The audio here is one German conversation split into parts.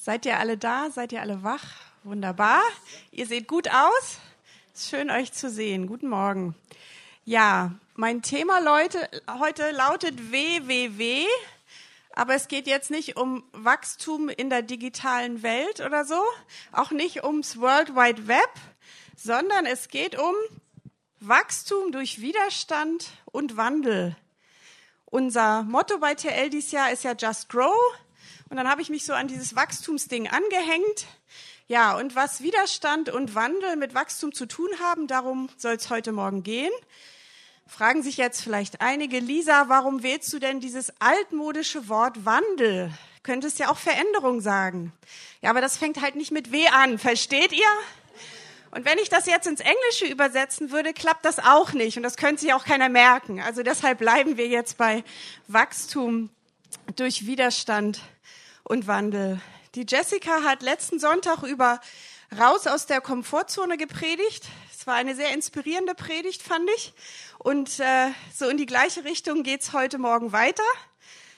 Seid ihr alle da? Seid ihr alle wach? Wunderbar. Ihr seht gut aus. Ist schön euch zu sehen. Guten Morgen. Ja, mein Thema Leute, heute lautet WWW. Aber es geht jetzt nicht um Wachstum in der digitalen Welt oder so, auch nicht ums World Wide Web, sondern es geht um Wachstum durch Widerstand und Wandel. Unser Motto bei TL dieses Jahr ist ja Just Grow. Und dann habe ich mich so an dieses Wachstumsding angehängt. Ja, und was Widerstand und Wandel mit Wachstum zu tun haben, darum soll es heute Morgen gehen. Fragen sich jetzt vielleicht einige, Lisa, warum wählst du denn dieses altmodische Wort Wandel? Könntest ja auch Veränderung sagen. Ja, aber das fängt halt nicht mit W an, versteht ihr? Und wenn ich das jetzt ins Englische übersetzen würde, klappt das auch nicht. Und das könnte sich auch keiner merken. Also deshalb bleiben wir jetzt bei Wachstum durch Widerstand und Wandel. Die Jessica hat letzten Sonntag über raus aus der Komfortzone gepredigt. Es war eine sehr inspirierende Predigt, fand ich. Und äh, so in die gleiche Richtung geht's heute Morgen weiter.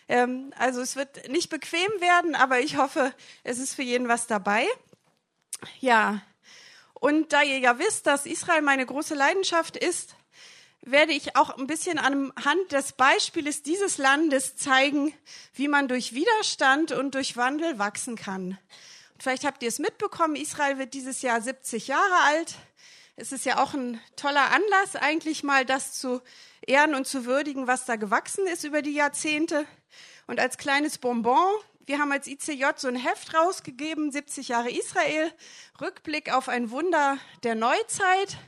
Ähm, also es wird nicht bequem werden, aber ich hoffe, es ist für jeden was dabei. Ja, und da ihr ja wisst, dass Israel meine große Leidenschaft ist, werde ich auch ein bisschen anhand des Beispieles dieses Landes zeigen, wie man durch Widerstand und durch Wandel wachsen kann. Und vielleicht habt ihr es mitbekommen, Israel wird dieses Jahr 70 Jahre alt. Es ist ja auch ein toller Anlass, eigentlich mal das zu ehren und zu würdigen, was da gewachsen ist über die Jahrzehnte. Und als kleines Bonbon, wir haben als ICJ so ein Heft rausgegeben, 70 Jahre Israel, Rückblick auf ein Wunder der Neuzeit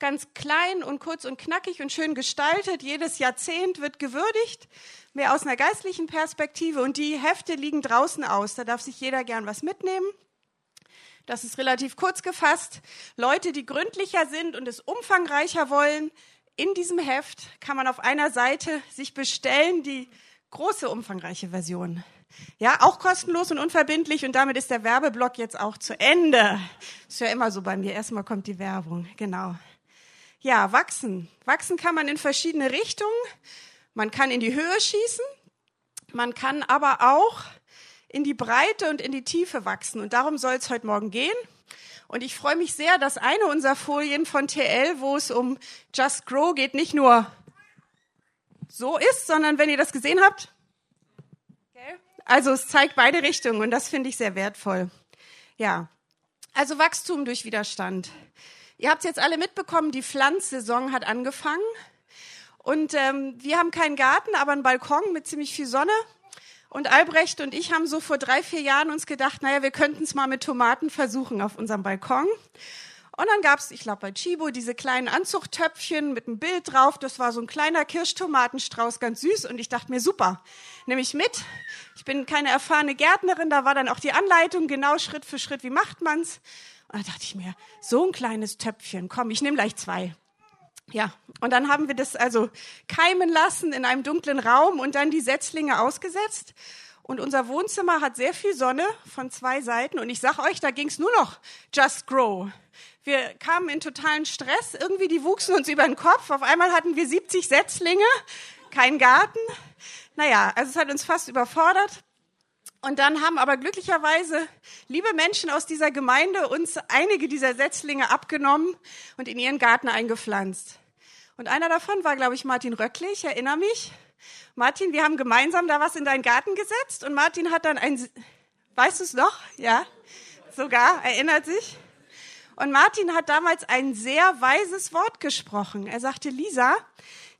ganz klein und kurz und knackig und schön gestaltet. Jedes Jahrzehnt wird gewürdigt, mehr aus einer geistlichen Perspektive. Und die Hefte liegen draußen aus. Da darf sich jeder gern was mitnehmen. Das ist relativ kurz gefasst. Leute, die gründlicher sind und es umfangreicher wollen, in diesem Heft kann man auf einer Seite sich bestellen, die große umfangreiche Version. Ja, auch kostenlos und unverbindlich und damit ist der Werbeblock jetzt auch zu Ende. Ist ja immer so bei mir. Erstmal kommt die Werbung. Genau. Ja, wachsen. Wachsen kann man in verschiedene Richtungen. Man kann in die Höhe schießen. Man kann aber auch in die Breite und in die Tiefe wachsen. Und darum soll es heute Morgen gehen. Und ich freue mich sehr, dass eine unserer Folien von TL, wo es um Just Grow geht, nicht nur so ist, sondern wenn ihr das gesehen habt, also es zeigt beide Richtungen und das finde ich sehr wertvoll. Ja, also Wachstum durch Widerstand. Ihr habt jetzt alle mitbekommen, die Pflanzsaison hat angefangen. Und ähm, wir haben keinen Garten, aber einen Balkon mit ziemlich viel Sonne. Und Albrecht und ich haben so vor drei, vier Jahren uns gedacht, naja, wir könnten es mal mit Tomaten versuchen auf unserem Balkon. Und dann gab's, ich glaube bei Chibo, diese kleinen Anzuchttöpfchen mit einem Bild drauf. Das war so ein kleiner Kirschtomatenstrauß, ganz süß. Und ich dachte mir, super, nehme ich mit. Ich bin keine erfahrene Gärtnerin, da war dann auch die Anleitung, genau Schritt für Schritt, wie macht man's. Und da dachte ich mir, so ein kleines Töpfchen, komm, ich nehme gleich zwei. Ja, und dann haben wir das also keimen lassen in einem dunklen Raum und dann die Setzlinge ausgesetzt. Und unser Wohnzimmer hat sehr viel Sonne von zwei Seiten. Und ich sag euch, da ging's nur noch Just Grow. Wir kamen in totalen Stress. Irgendwie, die wuchsen uns über den Kopf. Auf einmal hatten wir 70 Setzlinge, kein Garten. Naja, also es hat uns fast überfordert. Und dann haben aber glücklicherweise liebe Menschen aus dieser Gemeinde uns einige dieser Setzlinge abgenommen und in ihren Garten eingepflanzt. Und einer davon war, glaube ich, Martin Röckle, ich erinnere mich. Martin, wir haben gemeinsam da was in deinen Garten gesetzt und Martin hat dann ein, weißt du es noch? Ja, sogar, erinnert sich. Und Martin hat damals ein sehr weises Wort gesprochen. Er sagte, Lisa,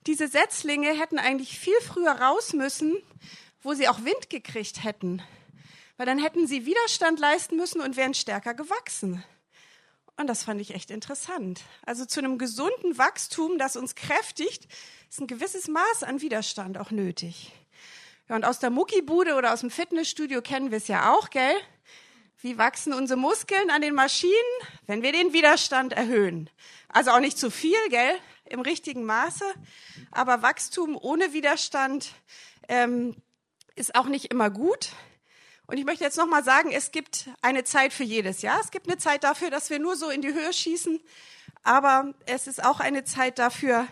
diese Setzlinge hätten eigentlich viel früher raus müssen, wo sie auch Wind gekriegt hätten. Weil dann hätten sie Widerstand leisten müssen und wären stärker gewachsen. Und das fand ich echt interessant. Also zu einem gesunden Wachstum, das uns kräftigt, ist ein gewisses Maß an Widerstand auch nötig. Ja, und aus der Muckibude oder aus dem Fitnessstudio kennen wir es ja auch, gell? Wie wachsen unsere Muskeln an den Maschinen, wenn wir den Widerstand erhöhen? Also auch nicht zu viel, gell? Im richtigen Maße. Aber Wachstum ohne Widerstand ähm, ist auch nicht immer gut. Und ich möchte jetzt nochmal sagen, es gibt eine Zeit für jedes. Ja, es gibt eine Zeit dafür, dass wir nur so in die Höhe schießen. Aber es ist auch eine Zeit dafür,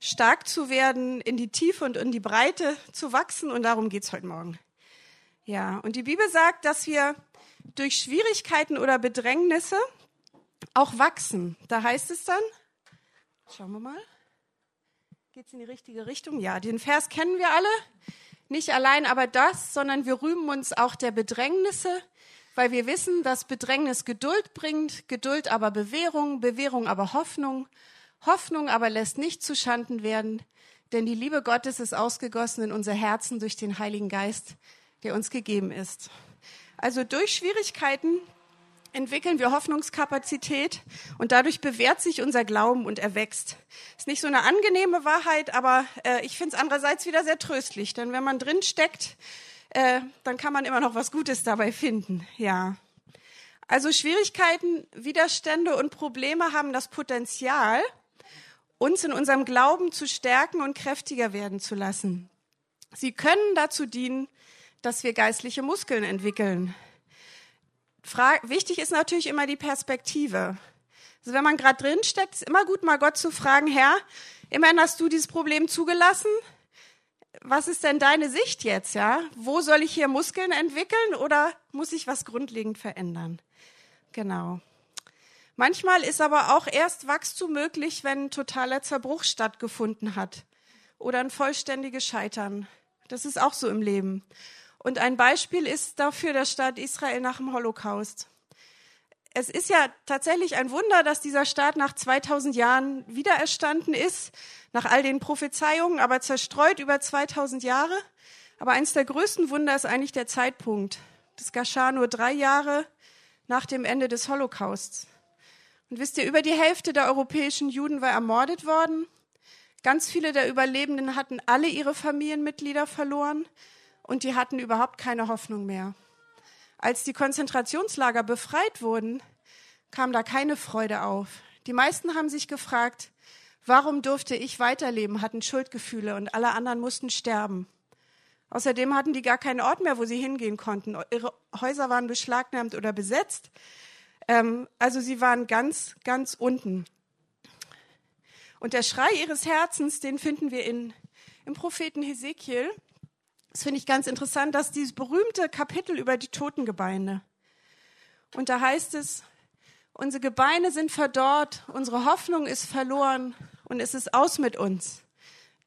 stark zu werden, in die Tiefe und in die Breite zu wachsen. Und darum geht's heute Morgen. Ja, und die Bibel sagt, dass wir durch Schwierigkeiten oder Bedrängnisse auch wachsen. Da heißt es dann, schauen wir mal, geht es in die richtige Richtung? Ja, den Vers kennen wir alle. Nicht allein aber das, sondern wir rühmen uns auch der Bedrängnisse, weil wir wissen, dass Bedrängnis Geduld bringt, Geduld aber Bewährung, Bewährung aber Hoffnung, Hoffnung aber lässt nicht zu Schanden werden, denn die Liebe Gottes ist ausgegossen in unser Herzen durch den Heiligen Geist, der uns gegeben ist. Also durch Schwierigkeiten entwickeln wir Hoffnungskapazität und dadurch bewährt sich unser Glauben und er wächst. Ist nicht so eine angenehme Wahrheit, aber äh, ich finde es andererseits wieder sehr tröstlich, denn wenn man drin steckt, äh, dann kann man immer noch was Gutes dabei finden. Ja. Also Schwierigkeiten, Widerstände und Probleme haben das Potenzial, uns in unserem Glauben zu stärken und kräftiger werden zu lassen. Sie können dazu dienen, dass wir geistliche Muskeln entwickeln. Wichtig ist natürlich immer die Perspektive. Also wenn man gerade drin steckt, ist immer gut, mal Gott zu fragen, Herr, immerhin hast du dieses Problem zugelassen. Was ist denn deine Sicht jetzt, ja? Wo soll ich hier Muskeln entwickeln oder muss ich was grundlegend verändern? Genau. Manchmal ist aber auch erst Wachstum möglich, wenn ein totaler Zerbruch stattgefunden hat oder ein vollständiges Scheitern. Das ist auch so im Leben. Und ein Beispiel ist dafür der Staat Israel nach dem Holocaust. Es ist ja tatsächlich ein Wunder, dass dieser Staat nach 2000 Jahren wiedererstanden ist, nach all den Prophezeiungen, aber zerstreut über 2000 Jahre. Aber eines der größten Wunder ist eigentlich der Zeitpunkt. Das geschah nur drei Jahre nach dem Ende des Holocausts. Und wisst ihr, über die Hälfte der europäischen Juden war ermordet worden. Ganz viele der Überlebenden hatten alle ihre Familienmitglieder verloren und die hatten überhaupt keine Hoffnung mehr. Als die Konzentrationslager befreit wurden, kam da keine Freude auf. Die meisten haben sich gefragt, warum durfte ich weiterleben, hatten Schuldgefühle und alle anderen mussten sterben. Außerdem hatten die gar keinen Ort mehr, wo sie hingehen konnten. Ihre Häuser waren beschlagnahmt oder besetzt. Ähm, also sie waren ganz, ganz unten. Und der Schrei ihres Herzens, den finden wir in, im Propheten Hesekiel. Das finde ich ganz interessant, dass dieses berühmte Kapitel über die Totengebeine. Und da heißt es, unsere Gebeine sind verdorrt, unsere Hoffnung ist verloren und es ist aus mit uns.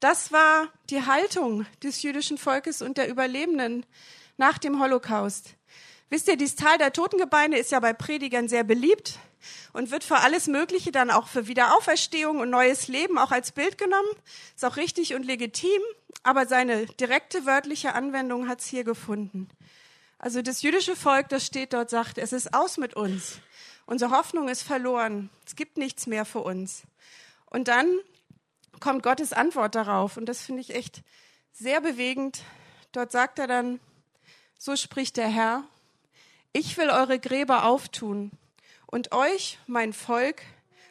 Das war die Haltung des jüdischen Volkes und der Überlebenden nach dem Holocaust. Wisst ihr, dieses Tal der Totengebeine ist ja bei Predigern sehr beliebt und wird für alles Mögliche dann auch für Wiederauferstehung und neues Leben auch als Bild genommen. Ist auch richtig und legitim, aber seine direkte wörtliche Anwendung hat es hier gefunden. Also das jüdische Volk, das steht dort, sagt, es ist aus mit uns. Unsere Hoffnung ist verloren. Es gibt nichts mehr für uns. Und dann kommt Gottes Antwort darauf. Und das finde ich echt sehr bewegend. Dort sagt er dann, so spricht der Herr, ich will eure Gräber auftun und euch, mein Volk,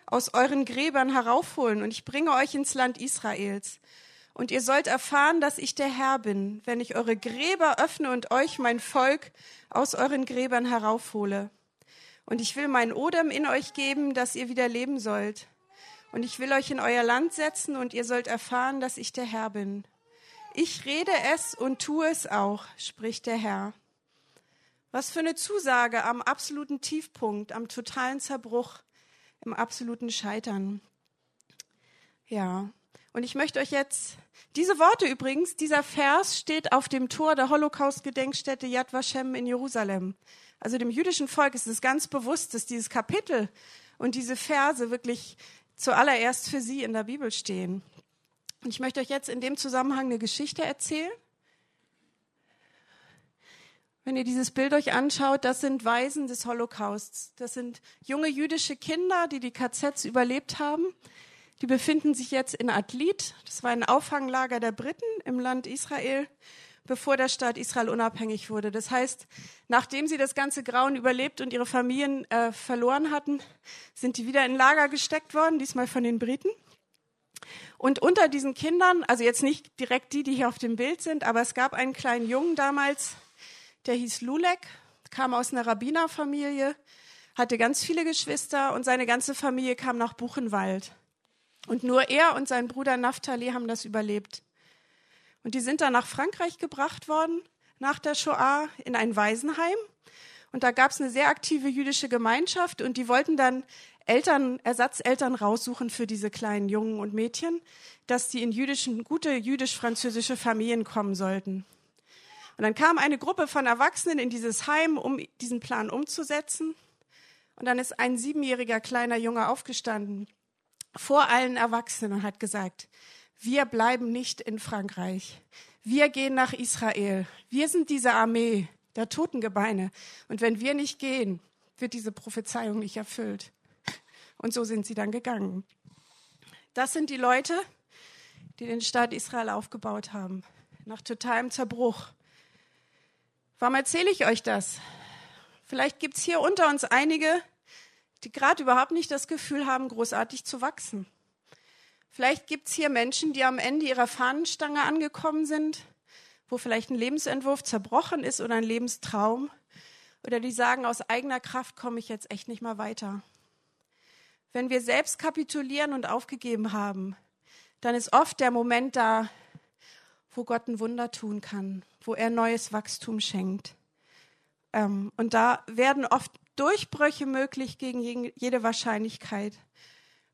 aus euren Gräbern heraufholen und ich bringe euch ins Land Israels. Und ihr sollt erfahren, dass ich der Herr bin, wenn ich eure Gräber öffne und euch, mein Volk, aus euren Gräbern heraufhole. Und ich will mein Odem in euch geben, dass ihr wieder leben sollt. Und ich will euch in euer Land setzen und ihr sollt erfahren, dass ich der Herr bin. Ich rede es und tue es auch, spricht der Herr. Was für eine Zusage am absoluten Tiefpunkt, am totalen Zerbruch, im absoluten Scheitern. Ja, und ich möchte euch jetzt diese Worte übrigens, dieser Vers steht auf dem Tor der Holocaust-Gedenkstätte Yad Vashem in Jerusalem. Also dem jüdischen Volk ist es ganz bewusst, dass dieses Kapitel und diese Verse wirklich zuallererst für sie in der Bibel stehen. Und ich möchte euch jetzt in dem Zusammenhang eine Geschichte erzählen. Wenn ihr dieses Bild euch anschaut, das sind Waisen des Holocausts. Das sind junge jüdische Kinder, die die KZs überlebt haben. Die befinden sich jetzt in Adlit. Das war ein Auffanglager der Briten im Land Israel, bevor der Staat Israel unabhängig wurde. Das heißt, nachdem sie das ganze Grauen überlebt und ihre Familien äh, verloren hatten, sind die wieder in Lager gesteckt worden, diesmal von den Briten. Und unter diesen Kindern, also jetzt nicht direkt die, die hier auf dem Bild sind, aber es gab einen kleinen Jungen damals, der hieß Lulek, kam aus einer Rabbinerfamilie, hatte ganz viele Geschwister und seine ganze Familie kam nach Buchenwald. Und nur er und sein Bruder Naphtali haben das überlebt. Und die sind dann nach Frankreich gebracht worden, nach der Shoah, in ein Waisenheim. Und da gab es eine sehr aktive jüdische Gemeinschaft und die wollten dann Eltern, Ersatzeltern raussuchen für diese kleinen Jungen und Mädchen, dass die in jüdischen, gute jüdisch-französische Familien kommen sollten. Und dann kam eine Gruppe von Erwachsenen in dieses Heim, um diesen Plan umzusetzen. Und dann ist ein siebenjähriger kleiner Junge aufgestanden vor allen Erwachsenen und hat gesagt, wir bleiben nicht in Frankreich. Wir gehen nach Israel. Wir sind diese Armee der Totengebeine. Und wenn wir nicht gehen, wird diese Prophezeiung nicht erfüllt. Und so sind sie dann gegangen. Das sind die Leute, die den Staat Israel aufgebaut haben, nach totalem Zerbruch. Warum erzähle ich euch das? Vielleicht gibt es hier unter uns einige, die gerade überhaupt nicht das Gefühl haben, großartig zu wachsen. Vielleicht gibt es hier Menschen, die am Ende ihrer Fahnenstange angekommen sind, wo vielleicht ein Lebensentwurf zerbrochen ist oder ein Lebenstraum, oder die sagen, aus eigener Kraft komme ich jetzt echt nicht mehr weiter. Wenn wir selbst kapitulieren und aufgegeben haben, dann ist oft der Moment da, wo Gott ein Wunder tun kann, wo er neues Wachstum schenkt. Ähm, und da werden oft Durchbrüche möglich gegen jede Wahrscheinlichkeit.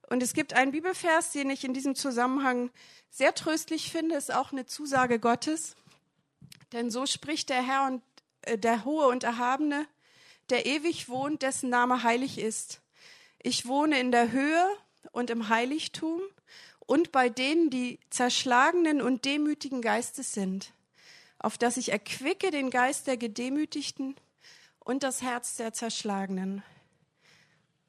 Und es gibt einen Bibelvers, den ich in diesem Zusammenhang sehr tröstlich finde, ist auch eine Zusage Gottes. Denn so spricht der Herr und äh, der Hohe und Erhabene, der ewig wohnt, dessen Name heilig ist. Ich wohne in der Höhe und im Heiligtum und bei denen, die zerschlagenen und demütigen Geistes sind, auf dass ich erquicke den Geist der Gedemütigten und das Herz der Zerschlagenen.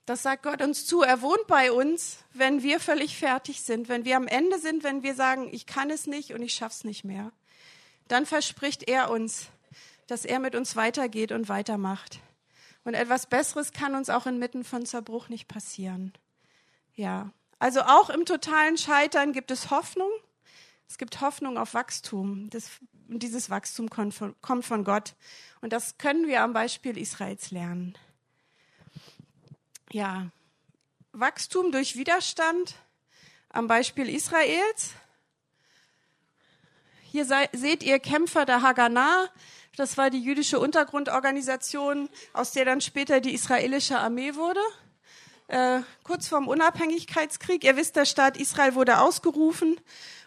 Das sagt Gott uns zu. Er wohnt bei uns, wenn wir völlig fertig sind, wenn wir am Ende sind, wenn wir sagen, ich kann es nicht und ich schaff's nicht mehr. Dann verspricht er uns, dass er mit uns weitergeht und weitermacht. Und etwas Besseres kann uns auch inmitten von Zerbruch nicht passieren. Ja, also auch im totalen Scheitern gibt es Hoffnung. Es gibt Hoffnung auf Wachstum. Das, dieses Wachstum kommt von, kommt von Gott. Und das können wir am Beispiel Israels lernen. Ja, Wachstum durch Widerstand am Beispiel Israels. Hier seht ihr Kämpfer der Haganah, das war die jüdische Untergrundorganisation, aus der dann später die israelische Armee wurde. Äh, kurz vorm Unabhängigkeitskrieg. Ihr wisst, der Staat Israel wurde ausgerufen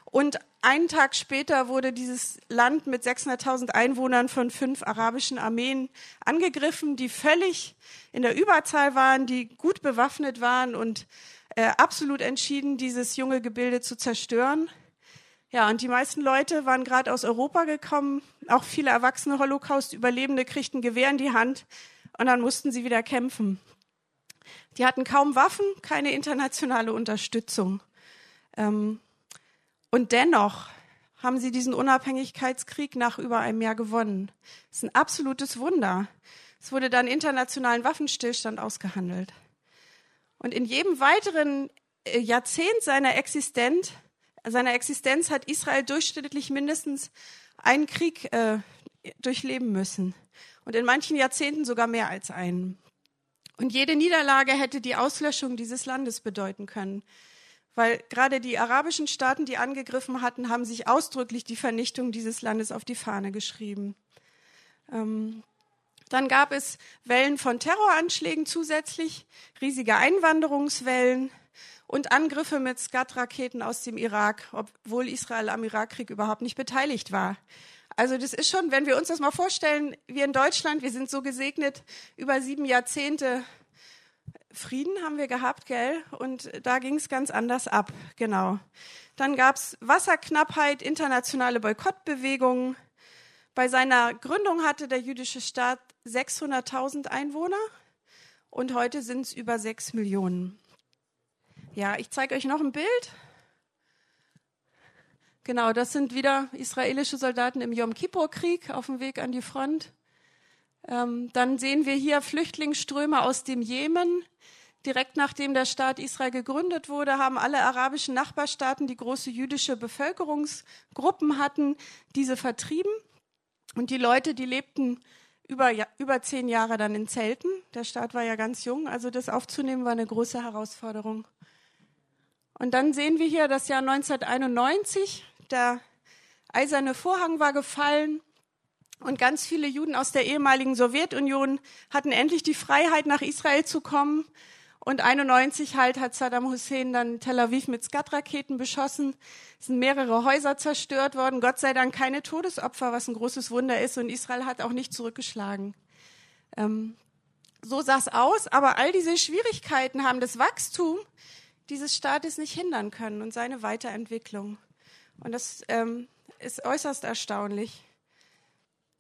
und einen Tag später wurde dieses Land mit 600.000 Einwohnern von fünf arabischen Armeen angegriffen, die völlig in der Überzahl waren, die gut bewaffnet waren und äh, absolut entschieden, dieses junge Gebilde zu zerstören. Ja, und die meisten Leute waren gerade aus Europa gekommen. Auch viele erwachsene Holocaust-Überlebende kriegten Gewehr in die Hand und dann mussten sie wieder kämpfen. Die hatten kaum Waffen, keine internationale Unterstützung. Ähm, und dennoch haben sie diesen Unabhängigkeitskrieg nach über einem Jahr gewonnen. Das ist ein absolutes Wunder. Es wurde dann internationalen Waffenstillstand ausgehandelt. Und in jedem weiteren äh, Jahrzehnt seiner Existenz seiner Existenz hat Israel durchschnittlich mindestens einen Krieg äh, durchleben müssen und in manchen Jahrzehnten sogar mehr als einen. Und jede Niederlage hätte die Auslöschung dieses Landes bedeuten können, weil gerade die arabischen Staaten, die angegriffen hatten, haben sich ausdrücklich die Vernichtung dieses Landes auf die Fahne geschrieben. Ähm, dann gab es Wellen von Terroranschlägen zusätzlich, riesige Einwanderungswellen, und Angriffe mit Scud-Raketen aus dem Irak, obwohl Israel am Irakkrieg überhaupt nicht beteiligt war. Also das ist schon, wenn wir uns das mal vorstellen, wir in Deutschland, wir sind so gesegnet, über sieben Jahrzehnte Frieden haben wir gehabt, gell? Und da ging es ganz anders ab, genau. Dann gab es Wasserknappheit, internationale Boykottbewegungen. Bei seiner Gründung hatte der jüdische Staat 600.000 Einwohner und heute sind es über sechs Millionen. Ja, ich zeige euch noch ein Bild. Genau, das sind wieder israelische Soldaten im Yom Kippur-Krieg auf dem Weg an die Front. Ähm, dann sehen wir hier Flüchtlingsströme aus dem Jemen. Direkt nachdem der Staat Israel gegründet wurde, haben alle arabischen Nachbarstaaten, die große jüdische Bevölkerungsgruppen hatten, diese vertrieben. Und die Leute, die lebten über, über zehn Jahre dann in Zelten. Der Staat war ja ganz jung, also das aufzunehmen war eine große Herausforderung. Und dann sehen wir hier das Jahr 1991. Der eiserne Vorhang war gefallen. Und ganz viele Juden aus der ehemaligen Sowjetunion hatten endlich die Freiheit, nach Israel zu kommen. Und 91 halt hat Saddam Hussein dann Tel Aviv mit Skat-Raketen beschossen. Es sind mehrere Häuser zerstört worden. Gott sei Dank keine Todesopfer, was ein großes Wunder ist. Und Israel hat auch nicht zurückgeschlagen. Ähm, so es aus. Aber all diese Schwierigkeiten haben das Wachstum dieses Staates nicht hindern können und seine Weiterentwicklung. Und das ähm, ist äußerst erstaunlich.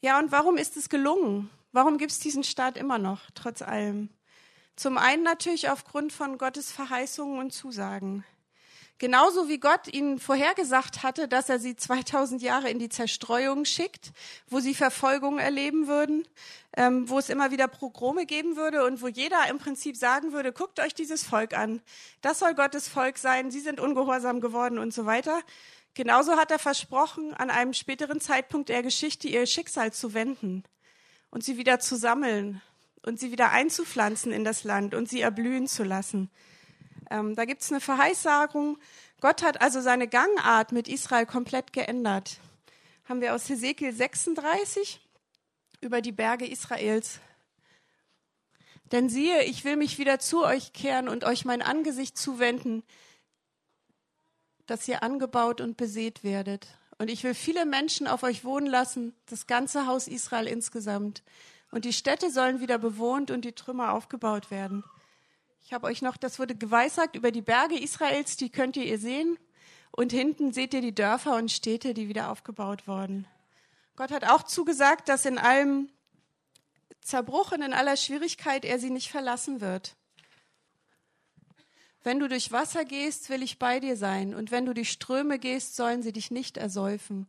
Ja, und warum ist es gelungen? Warum gibt es diesen Staat immer noch, trotz allem? Zum einen natürlich aufgrund von Gottes Verheißungen und Zusagen. Genauso wie Gott ihnen vorhergesagt hatte, dass er sie 2000 Jahre in die Zerstreuung schickt, wo sie Verfolgung erleben würden, ähm, wo es immer wieder Progrome geben würde und wo jeder im Prinzip sagen würde, guckt euch dieses Volk an, das soll Gottes Volk sein, sie sind ungehorsam geworden und so weiter. Genauso hat er versprochen, an einem späteren Zeitpunkt der Geschichte ihr Schicksal zu wenden und sie wieder zu sammeln und sie wieder einzupflanzen in das Land und sie erblühen zu lassen. Ähm, da gibt es eine Verheißagung. Gott hat also seine Gangart mit Israel komplett geändert. Haben wir aus Hesekiel 36 über die Berge Israels. Denn siehe, ich will mich wieder zu euch kehren und euch mein Angesicht zuwenden, dass ihr angebaut und besät werdet. Und ich will viele Menschen auf euch wohnen lassen, das ganze Haus Israel insgesamt. Und die Städte sollen wieder bewohnt und die Trümmer aufgebaut werden. Ich habe euch noch, das wurde geweissagt über die Berge Israels, die könnt ihr sehen. Und hinten seht ihr die Dörfer und Städte, die wieder aufgebaut wurden. Gott hat auch zugesagt, dass in allem Zerbruch und in aller Schwierigkeit er sie nicht verlassen wird. Wenn du durch Wasser gehst, will ich bei dir sein, und wenn du durch Ströme gehst, sollen sie dich nicht ersäufen.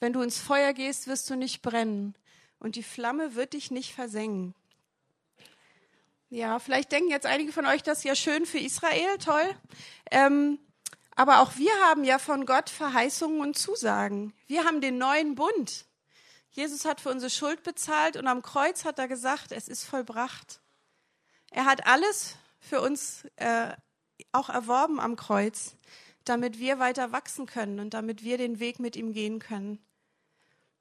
Wenn du ins Feuer gehst, wirst du nicht brennen, und die Flamme wird dich nicht versengen. Ja, vielleicht denken jetzt einige von euch, das ist ja schön für Israel, toll. Ähm, aber auch wir haben ja von Gott Verheißungen und Zusagen. Wir haben den neuen Bund. Jesus hat für unsere Schuld bezahlt und am Kreuz hat er gesagt, es ist vollbracht. Er hat alles für uns äh, auch erworben am Kreuz, damit wir weiter wachsen können und damit wir den Weg mit ihm gehen können,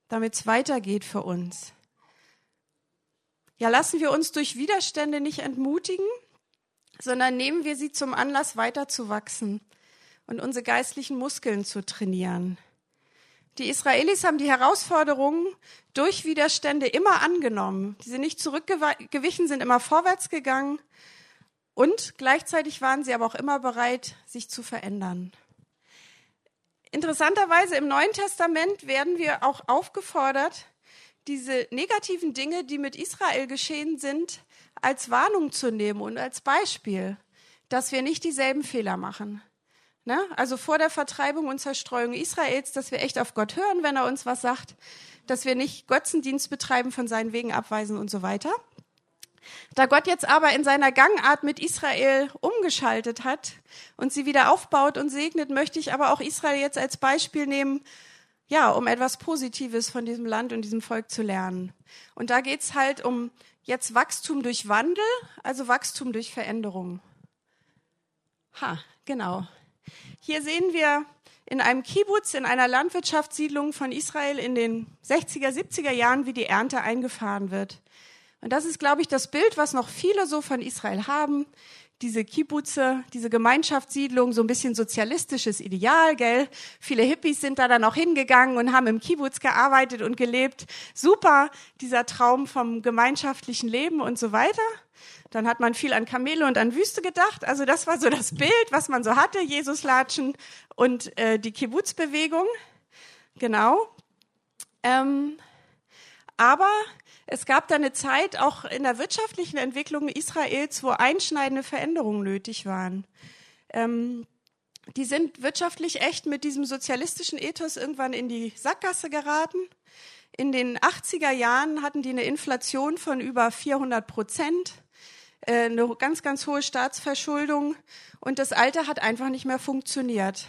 damit es weitergeht für uns. Ja, lassen wir uns durch Widerstände nicht entmutigen, sondern nehmen wir sie zum Anlass, weiter zu wachsen und unsere geistlichen Muskeln zu trainieren. Die Israelis haben die Herausforderungen durch Widerstände immer angenommen. Die sind nicht zurückgewichen, sind immer vorwärts gegangen und gleichzeitig waren sie aber auch immer bereit, sich zu verändern. Interessanterweise im Neuen Testament werden wir auch aufgefordert, diese negativen Dinge, die mit Israel geschehen sind, als Warnung zu nehmen und als Beispiel, dass wir nicht dieselben Fehler machen. Ne? Also vor der Vertreibung und Zerstreuung Israels, dass wir echt auf Gott hören, wenn er uns was sagt, dass wir nicht Götzendienst betreiben, von seinen Wegen abweisen und so weiter. Da Gott jetzt aber in seiner Gangart mit Israel umgeschaltet hat und sie wieder aufbaut und segnet, möchte ich aber auch Israel jetzt als Beispiel nehmen, ja, um etwas Positives von diesem Land und diesem Volk zu lernen. Und da geht's halt um jetzt Wachstum durch Wandel, also Wachstum durch Veränderung. Ha, genau. Hier sehen wir in einem Kibbutz, in einer Landwirtschaftssiedlung von Israel in den 60er, 70er Jahren, wie die Ernte eingefahren wird. Und das ist, glaube ich, das Bild, was noch viele so von Israel haben. Diese Kibbutze, diese Gemeinschaftssiedlung, so ein bisschen sozialistisches Ideal, gell? Viele Hippies sind da dann auch hingegangen und haben im Kibbutz gearbeitet und gelebt. Super, dieser Traum vom gemeinschaftlichen Leben und so weiter. Dann hat man viel an Kamele und an Wüste gedacht. Also das war so das Bild, was man so hatte, Jesus latschen und äh, die Kibbutzbewegung. Genau. Ähm, aber es gab da eine Zeit auch in der wirtschaftlichen Entwicklung Israels, wo einschneidende Veränderungen nötig waren. Ähm, die sind wirtschaftlich echt mit diesem sozialistischen Ethos irgendwann in die Sackgasse geraten. In den 80er Jahren hatten die eine Inflation von über 400 Prozent, äh, eine ganz, ganz hohe Staatsverschuldung und das Alte hat einfach nicht mehr funktioniert.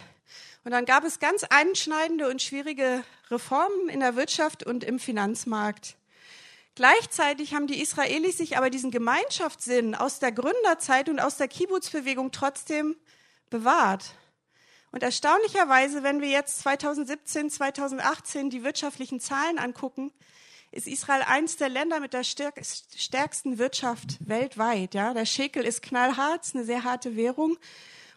Und dann gab es ganz einschneidende und schwierige Reformen in der Wirtschaft und im Finanzmarkt. Gleichzeitig haben die Israelis sich aber diesen Gemeinschaftssinn aus der Gründerzeit und aus der Kibbutz-Bewegung trotzdem bewahrt. Und erstaunlicherweise, wenn wir jetzt 2017, 2018 die wirtschaftlichen Zahlen angucken, ist Israel eins der Länder mit der stärksten Wirtschaft weltweit. Ja, der Schekel ist knallhart, ist eine sehr harte Währung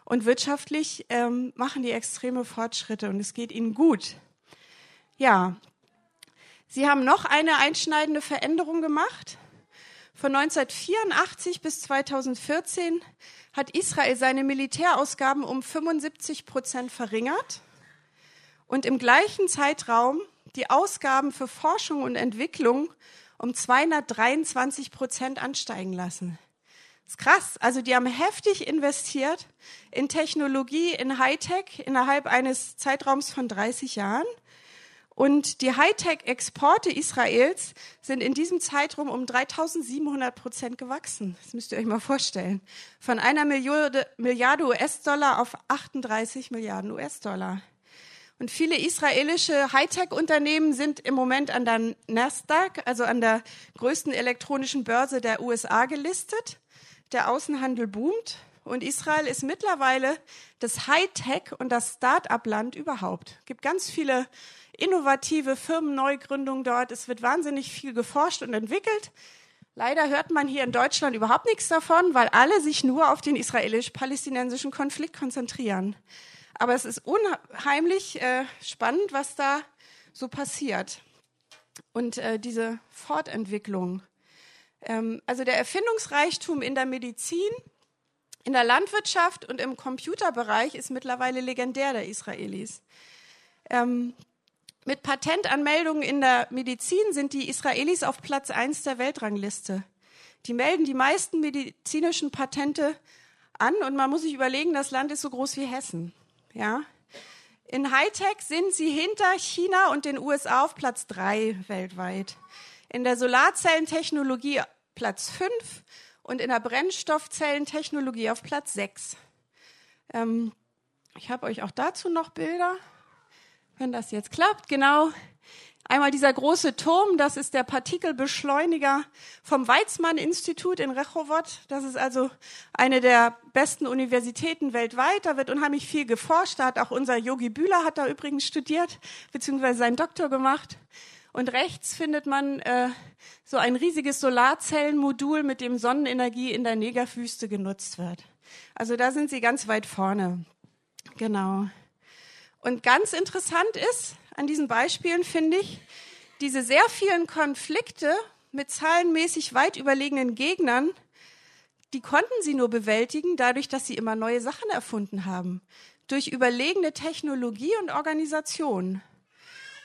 und wirtschaftlich ähm, machen die extreme Fortschritte und es geht ihnen gut. Ja, sie haben noch eine einschneidende Veränderung gemacht. Von 1984 bis 2014 hat Israel seine Militärausgaben um 75 Prozent verringert und im gleichen Zeitraum die Ausgaben für Forschung und Entwicklung um 223 Prozent ansteigen lassen. Das ist krass. Also die haben heftig investiert in Technologie, in Hightech innerhalb eines Zeitraums von 30 Jahren. Und die Hightech-Exporte Israels sind in diesem Zeitraum um 3700 Prozent gewachsen. Das müsst ihr euch mal vorstellen. Von einer Milliarde, Milliarde US-Dollar auf 38 Milliarden US-Dollar. Und viele israelische Hightech-Unternehmen sind im Moment an der Nasdaq, also an der größten elektronischen Börse der USA gelistet. Der Außenhandel boomt und Israel ist mittlerweile das Hightech und das Start-up-Land überhaupt. Es gibt ganz viele innovative Firmenneugründungen dort. Es wird wahnsinnig viel geforscht und entwickelt. Leider hört man hier in Deutschland überhaupt nichts davon, weil alle sich nur auf den israelisch-palästinensischen Konflikt konzentrieren. Aber es ist unheimlich äh, spannend, was da so passiert. Und äh, diese Fortentwicklung. Ähm, also der Erfindungsreichtum in der Medizin, in der Landwirtschaft und im Computerbereich ist mittlerweile legendär der Israelis. Ähm, mit Patentanmeldungen in der Medizin sind die Israelis auf Platz eins der Weltrangliste. Die melden die meisten medizinischen Patente an und man muss sich überlegen, das Land ist so groß wie Hessen. Ja? In Hightech sind sie hinter China und den USA auf Platz drei weltweit. In der Solarzellentechnologie Platz fünf und in der Brennstoffzellentechnologie auf Platz sechs. Ähm, ich habe euch auch dazu noch Bilder, wenn das jetzt klappt. Genau, Einmal dieser große Turm, das ist der Partikelbeschleuniger vom Weizmann-Institut in Rechowoth. Das ist also eine der besten Universitäten weltweit. Da wird unheimlich viel geforscht. Da hat auch unser Yogi Bühler hat da übrigens studiert, beziehungsweise seinen Doktor gemacht. Und rechts findet man äh, so ein riesiges Solarzellenmodul, mit dem Sonnenenergie in der Negerwüste genutzt wird. Also da sind sie ganz weit vorne. Genau. Und ganz interessant ist, an diesen Beispielen finde ich, diese sehr vielen Konflikte mit zahlenmäßig weit überlegenen Gegnern, die konnten sie nur bewältigen, dadurch, dass sie immer neue Sachen erfunden haben, durch überlegene Technologie und Organisation.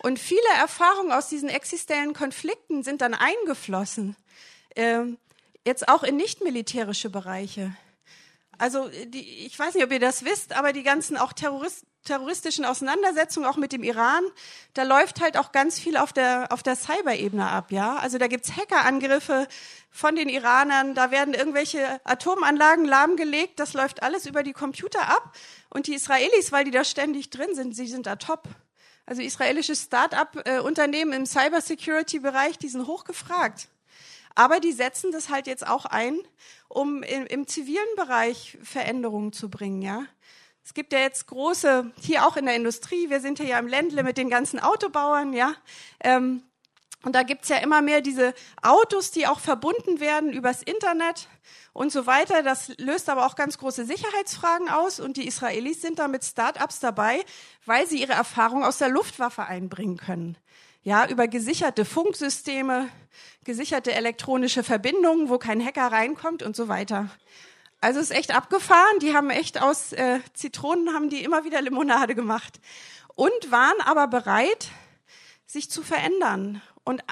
Und viele Erfahrungen aus diesen existenziellen Konflikten sind dann eingeflossen, äh, jetzt auch in nicht militärische Bereiche. Also die, ich weiß nicht, ob ihr das wisst, aber die ganzen auch Terrorist, terroristischen Auseinandersetzungen, auch mit dem Iran, da läuft halt auch ganz viel auf der, auf der Cyber-Ebene ab, ja. Also da gibt's Hackerangriffe von den Iranern, da werden irgendwelche Atomanlagen lahmgelegt, das läuft alles über die Computer ab. Und die Israelis, weil die da ständig drin sind, sie sind da top. Also israelische Start-up-Unternehmen im Cyber-Security-Bereich, die sind hochgefragt. Aber die setzen das halt jetzt auch ein, um im, im zivilen Bereich Veränderungen zu bringen, ja. Es gibt ja jetzt große, hier auch in der Industrie, wir sind ja im Ländle mit den ganzen Autobauern, ja. Ähm, und da gibt's ja immer mehr diese Autos, die auch verbunden werden übers Internet und so weiter. Das löst aber auch ganz große Sicherheitsfragen aus. Und die Israelis sind da mit Start-ups dabei, weil sie ihre Erfahrung aus der Luftwaffe einbringen können. Ja, über gesicherte Funksysteme, gesicherte elektronische Verbindungen, wo kein Hacker reinkommt und so weiter. Also ist echt abgefahren. Die haben echt aus äh, Zitronen haben die immer wieder Limonade gemacht und waren aber bereit, sich zu verändern und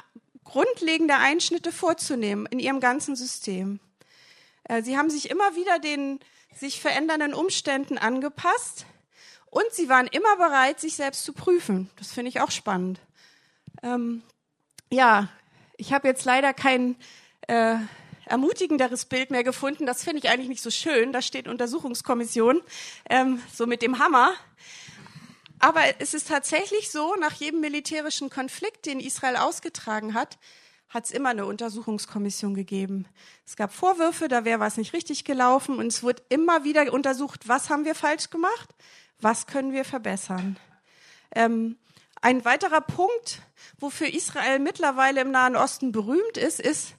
grundlegende Einschnitte vorzunehmen in ihrem ganzen System. Äh, sie haben sich immer wieder den sich verändernden Umständen angepasst und sie waren immer bereit, sich selbst zu prüfen. Das finde ich auch spannend. Ähm, ja, ich habe jetzt leider kein äh, ermutigenderes Bild mehr gefunden. Das finde ich eigentlich nicht so schön. Da steht Untersuchungskommission, ähm, so mit dem Hammer. Aber es ist tatsächlich so, nach jedem militärischen Konflikt, den Israel ausgetragen hat, hat es immer eine Untersuchungskommission gegeben. Es gab Vorwürfe, da wäre was nicht richtig gelaufen und es wird immer wieder untersucht, was haben wir falsch gemacht, was können wir verbessern. Ähm, Ein weiterer Punkt, wofür Israel mittlerweile im Nahen Osten berühmt ist, ist,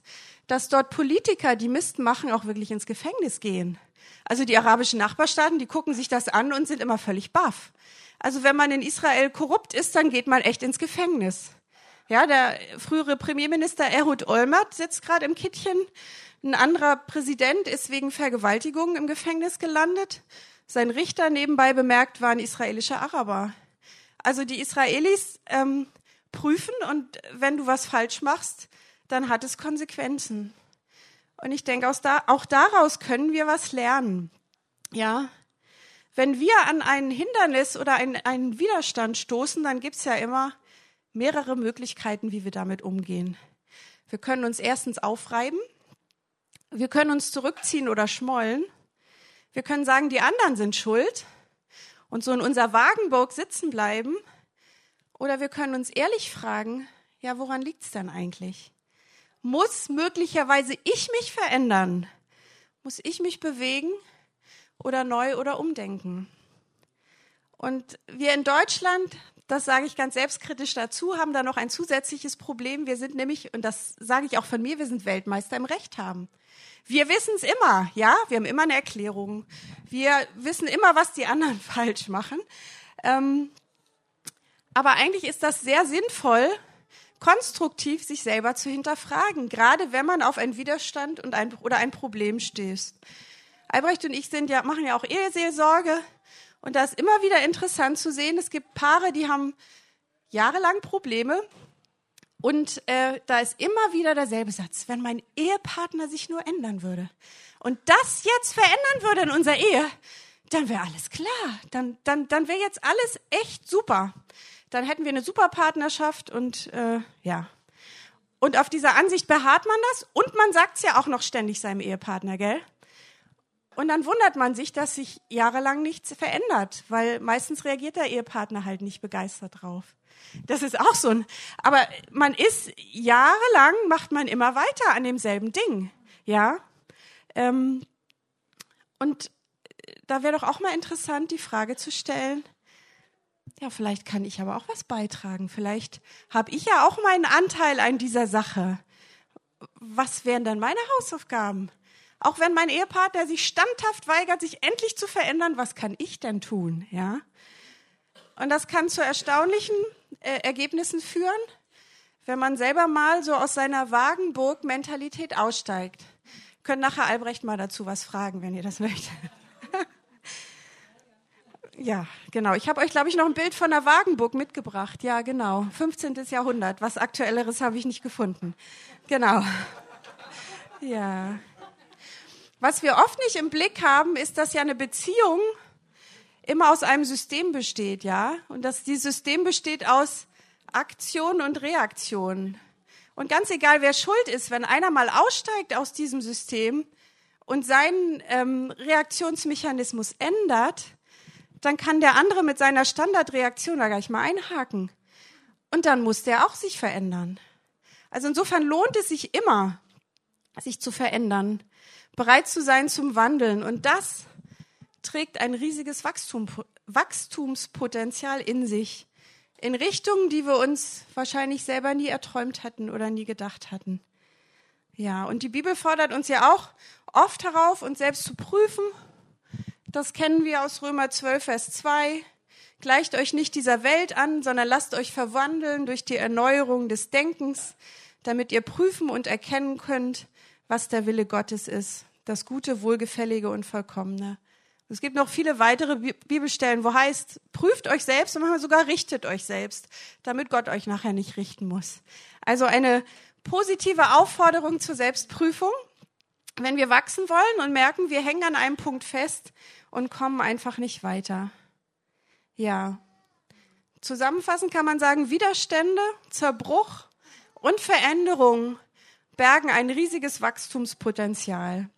dass dort Politiker, die Mist machen, auch wirklich ins Gefängnis gehen. Also die arabischen Nachbarstaaten, die gucken sich das an und sind immer völlig baff. Also wenn man in Israel korrupt ist, dann geht man echt ins Gefängnis. Ja, der frühere Premierminister Erhud Olmert sitzt gerade im Kittchen. Ein anderer Präsident ist wegen Vergewaltigung im Gefängnis gelandet. Sein Richter nebenbei bemerkt war ein israelischer Araber. Also die Israelis ähm, prüfen und wenn du was falsch machst, dann hat es Konsequenzen. Und ich denke, da, auch daraus können wir was lernen. Ja, wenn wir an ein Hindernis oder einen, einen Widerstand stoßen, dann gibt's ja immer mehrere Möglichkeiten, wie wir damit umgehen. Wir können uns erstens aufreiben, wir können uns zurückziehen oder schmollen, wir können sagen, die anderen sind schuld und so in unserer Wagenburg sitzen bleiben, oder wir können uns ehrlich fragen, ja, woran liegt's denn eigentlich? Muss möglicherweise ich mich verändern? Muss ich mich bewegen oder neu oder umdenken? Und wir in Deutschland, das sage ich ganz selbstkritisch dazu, haben da noch ein zusätzliches Problem. Wir sind nämlich, und das sage ich auch von mir, wir sind Weltmeister im Recht haben. Wir wissen es immer, ja, wir haben immer eine Erklärung. Wir wissen immer, was die anderen falsch machen. Ähm, aber eigentlich ist das sehr sinnvoll, konstruktiv sich selber zu hinterfragen, gerade wenn man auf einen Widerstand und ein, oder ein Problem stößt. Albrecht und ich sind ja, machen ja auch Eheseelsorge. Und da ist immer wieder interessant zu sehen, es gibt Paare, die haben jahrelang Probleme. Und äh, da ist immer wieder derselbe Satz, wenn mein Ehepartner sich nur ändern würde und das jetzt verändern würde in unserer Ehe, dann wäre alles klar, dann, dann, dann wäre jetzt alles echt super. Dann hätten wir eine super Partnerschaft und äh, ja. Und auf dieser Ansicht beharrt man das. Und man sagt es ja auch noch ständig seinem Ehepartner, gell? Und dann wundert man sich, dass sich jahrelang nichts verändert, weil meistens reagiert der Ehepartner halt nicht begeistert drauf. Das ist auch so ein, aber man ist jahrelang macht man immer weiter an demselben Ding, ja. Ähm, und da wäre doch auch mal interessant, die Frage zu stellen, ja, vielleicht kann ich aber auch was beitragen. Vielleicht habe ich ja auch meinen Anteil an dieser Sache. Was wären dann meine Hausaufgaben? Auch wenn mein Ehepartner sich standhaft weigert, sich endlich zu verändern, was kann ich denn tun? Ja? Und das kann zu erstaunlichen äh, Ergebnissen führen, wenn man selber mal so aus seiner Wagenburg-Mentalität aussteigt. Können nachher Albrecht mal dazu was fragen, wenn ihr das möchtet. Ja, genau. Ich habe euch, glaube ich, noch ein Bild von der Wagenburg mitgebracht. Ja, genau. 15. Jahrhundert. Was aktuelleres habe ich nicht gefunden. Genau. Ja. Was wir oft nicht im Blick haben, ist, dass ja eine Beziehung immer aus einem System besteht, ja? Und dass dieses System besteht aus Aktion und Reaktion. Und ganz egal, wer schuld ist, wenn einer mal aussteigt aus diesem System und seinen ähm, Reaktionsmechanismus ändert, dann kann der andere mit seiner Standardreaktion da gleich mal einhaken. Und dann muss der auch sich verändern. Also insofern lohnt es sich immer, sich zu verändern, bereit zu sein zum Wandeln. Und das trägt ein riesiges Wachstum, Wachstumspotenzial in sich. In Richtungen, die wir uns wahrscheinlich selber nie erträumt hatten oder nie gedacht hatten. Ja, und die Bibel fordert uns ja auch oft herauf, uns selbst zu prüfen das kennen wir aus Römer 12, Vers 2. Gleicht euch nicht dieser Welt an, sondern lasst euch verwandeln durch die Erneuerung des Denkens, damit ihr prüfen und erkennen könnt, was der Wille Gottes ist, das Gute, Wohlgefällige und Vollkommene. Es gibt noch viele weitere Bibelstellen, wo heißt, prüft euch selbst und manchmal sogar richtet euch selbst, damit Gott euch nachher nicht richten muss. Also eine positive Aufforderung zur Selbstprüfung, wenn wir wachsen wollen und merken, wir hängen an einem Punkt fest, und kommen einfach nicht weiter. Ja. Zusammenfassend kann man sagen, Widerstände, Zerbruch und Veränderung bergen ein riesiges Wachstumspotenzial.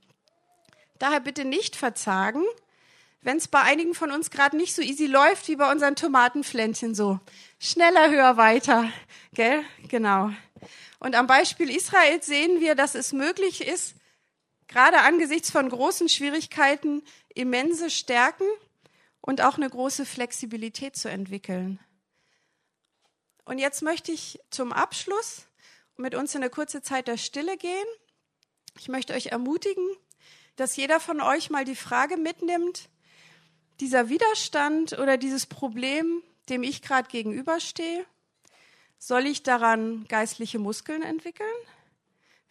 Daher bitte nicht verzagen, wenn es bei einigen von uns gerade nicht so easy läuft wie bei unseren Tomatenpflänzchen so. Schneller, höher, weiter. Gell? Genau. Und am Beispiel Israel sehen wir, dass es möglich ist, gerade angesichts von großen Schwierigkeiten immense Stärken und auch eine große Flexibilität zu entwickeln. Und jetzt möchte ich zum Abschluss mit uns in eine kurze Zeit der Stille gehen. Ich möchte euch ermutigen, dass jeder von euch mal die Frage mitnimmt, dieser Widerstand oder dieses Problem, dem ich gerade gegenüberstehe, soll ich daran geistliche Muskeln entwickeln,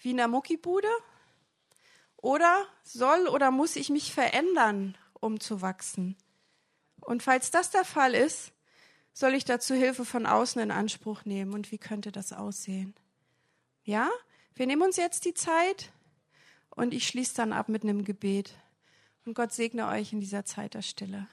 wie in der Muckibude? Oder soll oder muss ich mich verändern, um zu wachsen? Und falls das der Fall ist, soll ich dazu Hilfe von außen in Anspruch nehmen? Und wie könnte das aussehen? Ja, wir nehmen uns jetzt die Zeit und ich schließe dann ab mit einem Gebet. Und Gott segne euch in dieser Zeit der Stille.